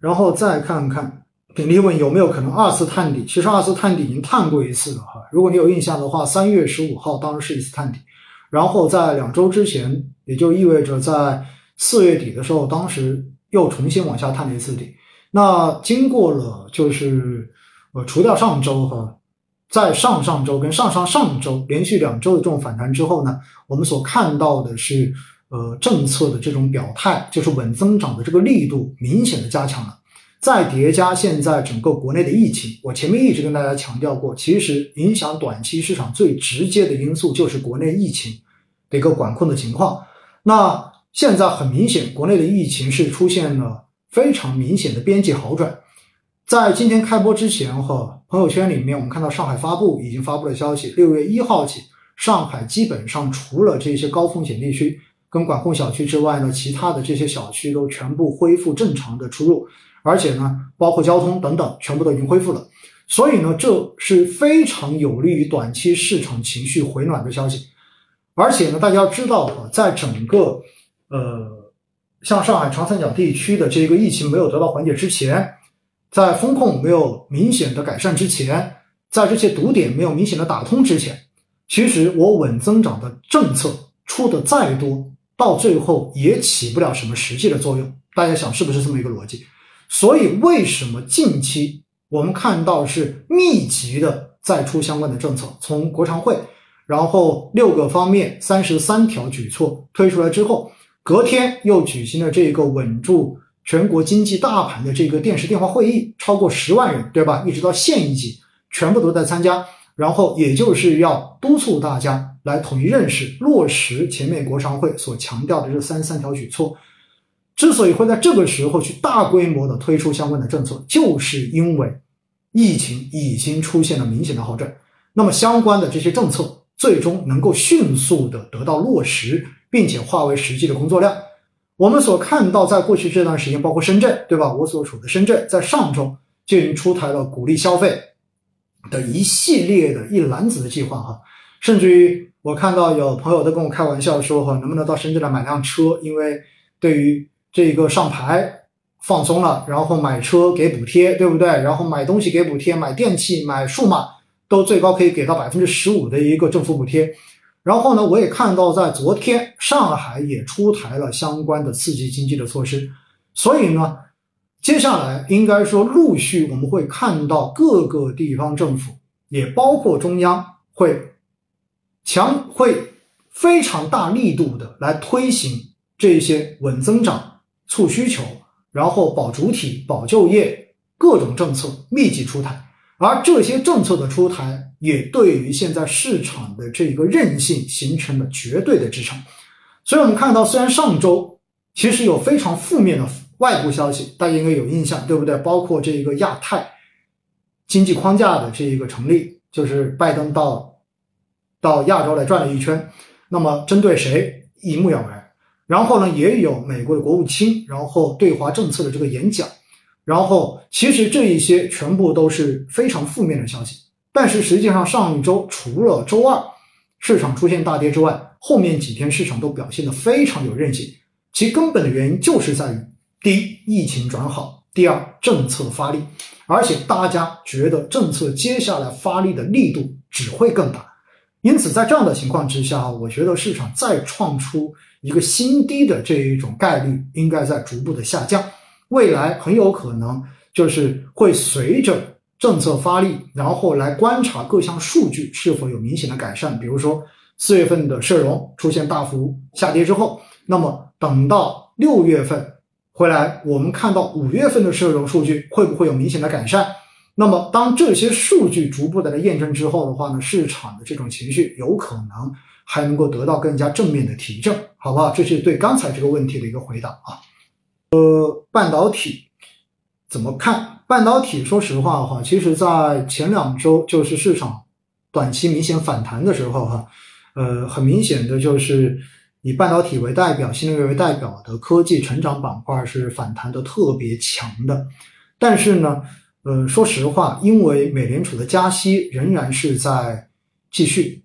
然后再看看鼎力问有没有可能二次探底？其实二次探底已经探过一次了哈。如果你有印象的话，三月十五号当时是一次探底，然后在两周之前，也就意味着在四月底的时候，当时又重新往下探了一次底。那经过了就是呃除掉上周哈，在上上周跟上上上周连续两周的这种反弹之后呢，我们所看到的是呃政策的这种表态，就是稳增长的这个力度明显的加强了。再叠加现在整个国内的疫情，我前面一直跟大家强调过，其实影响短期市场最直接的因素就是国内疫情的一个管控的情况。那现在很明显，国内的疫情是出现了非常明显的边际好转。在今天开播之前，哈，朋友圈里面我们看到上海发布已经发布了消息，六月一号起，上海基本上除了这些高风险地区跟管控小区之外呢，其他的这些小区都全部恢复正常的出入。而且呢，包括交通等等，全部都已经恢复了。所以呢，这是非常有利于短期市场情绪回暖的消息。而且呢，大家要知道啊，在整个呃，像上海长三角地区的这个疫情没有得到缓解之前，在风控没有明显的改善之前，在这些堵点没有明显的打通之前，其实我稳增长的政策出的再多，到最后也起不了什么实际的作用。大家想是不是这么一个逻辑？所以，为什么近期我们看到是密集的在出相关的政策？从国常会，然后六个方面三十三条举措推出来之后，隔天又举行了这个稳住全国经济大盘的这个电视电话会议，超过十万人，对吧？一直到县一级，全部都在参加。然后，也就是要督促大家来统一认识、落实前面国常会所强调的这三三条举措。之所以会在这个时候去大规模的推出相关的政策，就是因为疫情已经出现了明显的好转。那么相关的这些政策最终能够迅速的得到落实，并且化为实际的工作量。我们所看到，在过去这段时间，包括深圳，对吧？我所处的深圳，在上周就已经出台了鼓励消费的一系列的一篮子的计划，哈。甚至于我看到有朋友都跟我开玩笑说，哈，能不能到深圳来买辆车？因为对于这个上牌放松了，然后买车给补贴，对不对？然后买东西给补贴，买电器、买数码都最高可以给到百分之十五的一个政府补贴。然后呢，我也看到在昨天上海也出台了相关的刺激经济的措施。所以呢，接下来应该说陆续我们会看到各个地方政府，也包括中央会强会非常大力度的来推行这些稳增长。促需求，然后保主体、保就业，各种政策密集出台，而这些政策的出台，也对于现在市场的这个韧性形成了绝对的支撑。所以，我们看到，虽然上周其实有非常负面的外部消息，大家应该有印象，对不对？包括这个亚太经济框架的这一个成立，就是拜登到到亚洲来转了一圈，那么针对谁一目了然。然后呢，也有美国的国务卿，然后对华政策的这个演讲，然后其实这一些全部都是非常负面的消息。但是实际上上一周除了周二市场出现大跌之外，后面几天市场都表现得非常有韧性。其根本的原因就是在于：第一，疫情转好；第二，政策发力，而且大家觉得政策接下来发力的力度只会更大。因此，在这样的情况之下，我觉得市场再创出。一个新低的这一种概率应该在逐步的下降，未来很有可能就是会随着政策发力，然后来观察各项数据是否有明显的改善。比如说四月份的社融出现大幅下跌之后，那么等到六月份回来，我们看到五月份的社融数据会不会有明显的改善？那么当这些数据逐步的来验证之后的话呢，市场的这种情绪有可能。还能够得到更加正面的提振，好不好？这是对刚才这个问题的一个回答啊。呃，半导体怎么看？半导体说实话哈，其实在前两周就是市场短期明显反弹的时候哈，呃，很明显的就是以半导体为代表、新能源为代表的科技成长板块是反弹的特别强的。但是呢，呃，说实话，因为美联储的加息仍然是在继续。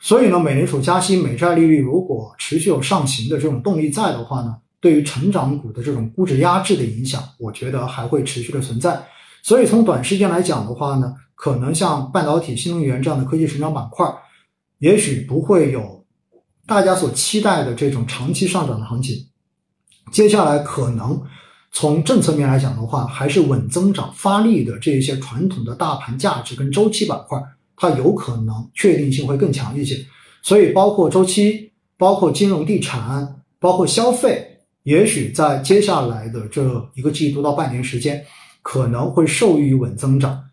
所以呢，美联储加息，美债利率如果持续有上行的这种动力在的话呢，对于成长股的这种估值压制的影响，我觉得还会持续的存在。所以从短时间来讲的话呢，可能像半导体、新能源这样的科技成长板块，也许不会有大家所期待的这种长期上涨的行情。接下来可能从政策面来讲的话，还是稳增长发力的这一些传统的大盘价值跟周期板块，它有可能确定性会更强一些。所以包括周期、包括金融地产、包括消费，也许在接下来的这一个季度到半年时间，可能会受益于稳增长，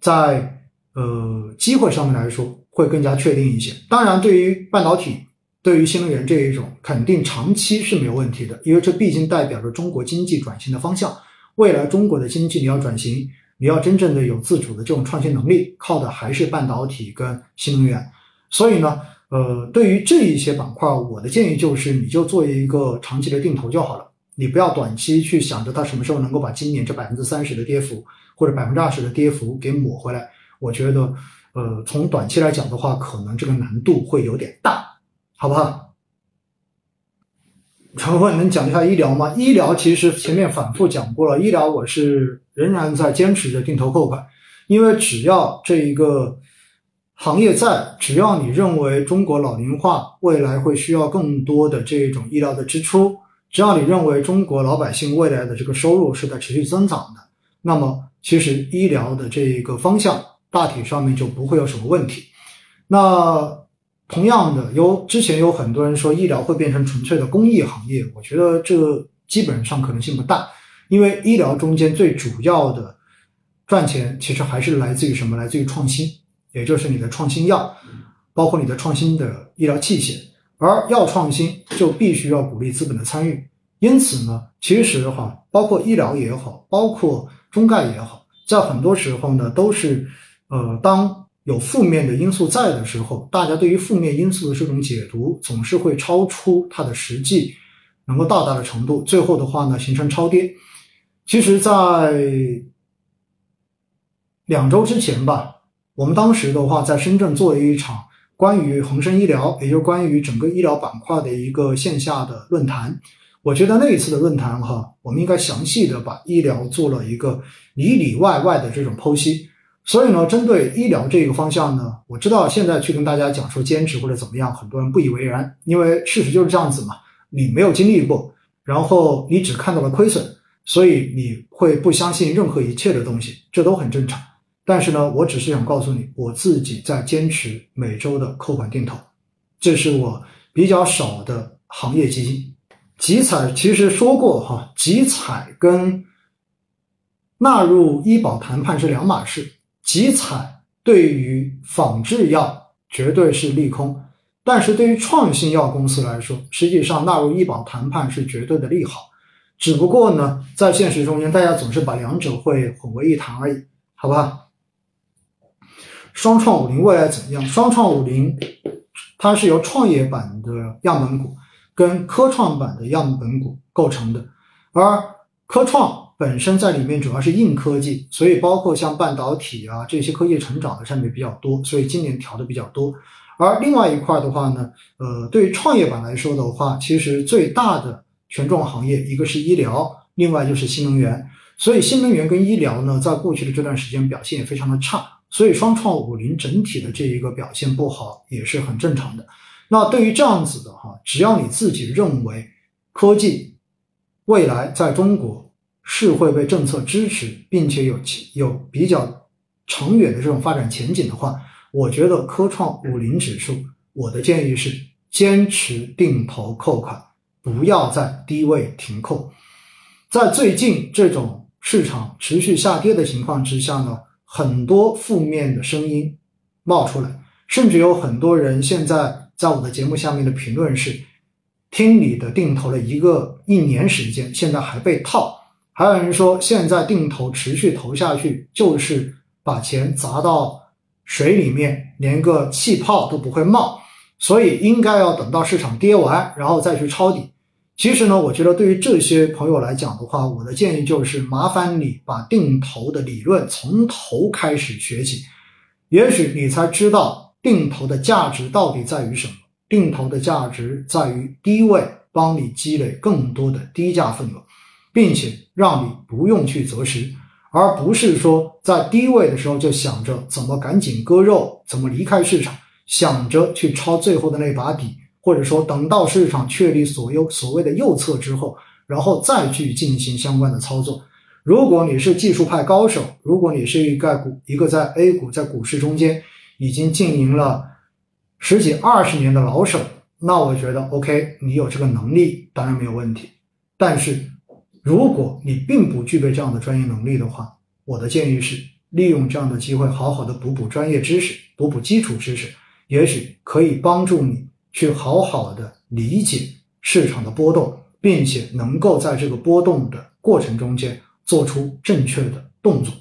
在呃机会上面来说会更加确定一些。当然，对于半导体。对于新能源这一种，肯定长期是没有问题的，因为这毕竟代表着中国经济转型的方向。未来中国的经济你要转型，你要真正的有自主的这种创新能力，靠的还是半导体跟新能源。所以呢，呃，对于这一些板块，我的建议就是，你就做一个长期的定投就好了，你不要短期去想着它什么时候能够把今年这百分之三十的跌幅或者百分之二十的跌幅给抹回来。我觉得，呃，从短期来讲的话，可能这个难度会有点大。好不好？陈慧能讲一下医疗吗？医疗其实前面反复讲过了，医疗我是仍然在坚持着定投扣款，因为只要这一个行业在，只要你认为中国老龄化未来会需要更多的这种医疗的支出，只要你认为中国老百姓未来的这个收入是在持续增长的，那么其实医疗的这一个方向大体上面就不会有什么问题。那。同样的，有之前有很多人说医疗会变成纯粹的公益行业，我觉得这基本上可能性不大，因为医疗中间最主要的赚钱其实还是来自于什么？来自于创新，也就是你的创新药，包括你的创新的医疗器械。而要创新，就必须要鼓励资本的参与。因此呢，其实哈，包括医疗也好，包括中概也好，在很多时候呢，都是呃当。有负面的因素在的时候，大家对于负面因素的这种解读总是会超出它的实际能够到达的程度，最后的话呢形成超跌。其实，在两周之前吧，我们当时的话在深圳做了一场关于恒生医疗，也就是关于整个医疗板块的一个线下的论坛。我觉得那一次的论坛哈，我们应该详细的把医疗做了一个里里外外的这种剖析。所以呢，针对医疗这个方向呢，我知道现在去跟大家讲说坚持或者怎么样，很多人不以为然，因为事实就是这样子嘛。你没有经历过，然后你只看到了亏损，所以你会不相信任何一切的东西，这都很正常。但是呢，我只是想告诉你，我自己在坚持每周的扣款定投，这是我比较少的行业基金。集采其实说过哈，集采跟纳入医保谈判是两码事。集采对于仿制药绝对是利空，但是对于创新药公司来说，实际上纳入医保谈判是绝对的利好。只不过呢，在现实中间，大家总是把两者会混为一谈而已，好吧？双创五零未来怎样？双创五零它是由创业板的样本股跟科创板的样本股构成的，而科创。本身在里面主要是硬科技，所以包括像半导体啊这些科技成长的上面比较多，所以今年调的比较多。而另外一块的话呢，呃，对于创业板来说的话，其实最大的权重行业一个是医疗，另外就是新能源。所以新能源跟医疗呢，在过去的这段时间表现也非常的差，所以双创五零整体的这一个表现不好也是很正常的。那对于这样子的哈，只要你自己认为科技未来在中国。是会被政策支持，并且有有比较长远的这种发展前景的话，我觉得科创五零指数，我的建议是坚持定投扣款，不要在低位停扣。在最近这种市场持续下跌的情况之下呢，很多负面的声音冒出来，甚至有很多人现在在我的节目下面的评论是：听你的定投了一个一年时间，现在还被套。还有人说，现在定投持续投下去，就是把钱砸到水里面，连个气泡都不会冒，所以应该要等到市场跌完，然后再去抄底。其实呢，我觉得对于这些朋友来讲的话，我的建议就是麻烦你把定投的理论从头开始学起，也许你才知道定投的价值到底在于什么。定投的价值在于低位帮你积累更多的低价份额，并且让你不用去择时，而不是说在低位的时候就想着怎么赶紧割肉，怎么离开市场，想着去抄最后的那把底，或者说等到市场确立所右所谓的右侧之后，然后再去进行相关的操作。如果你是技术派高手，如果你是一个股一个在 A 股在股市中间已经经营了十几二十年的老手，那我觉得 OK，你有这个能力当然没有问题。但是如果你并不具备这样的专业能力的话，我的建议是利用这样的机会，好好的补补专业知识，补补基础知识，也许可以帮助你去好好的理解市场的波动，并且能够在这个波动的过程中间。做出正确的动作。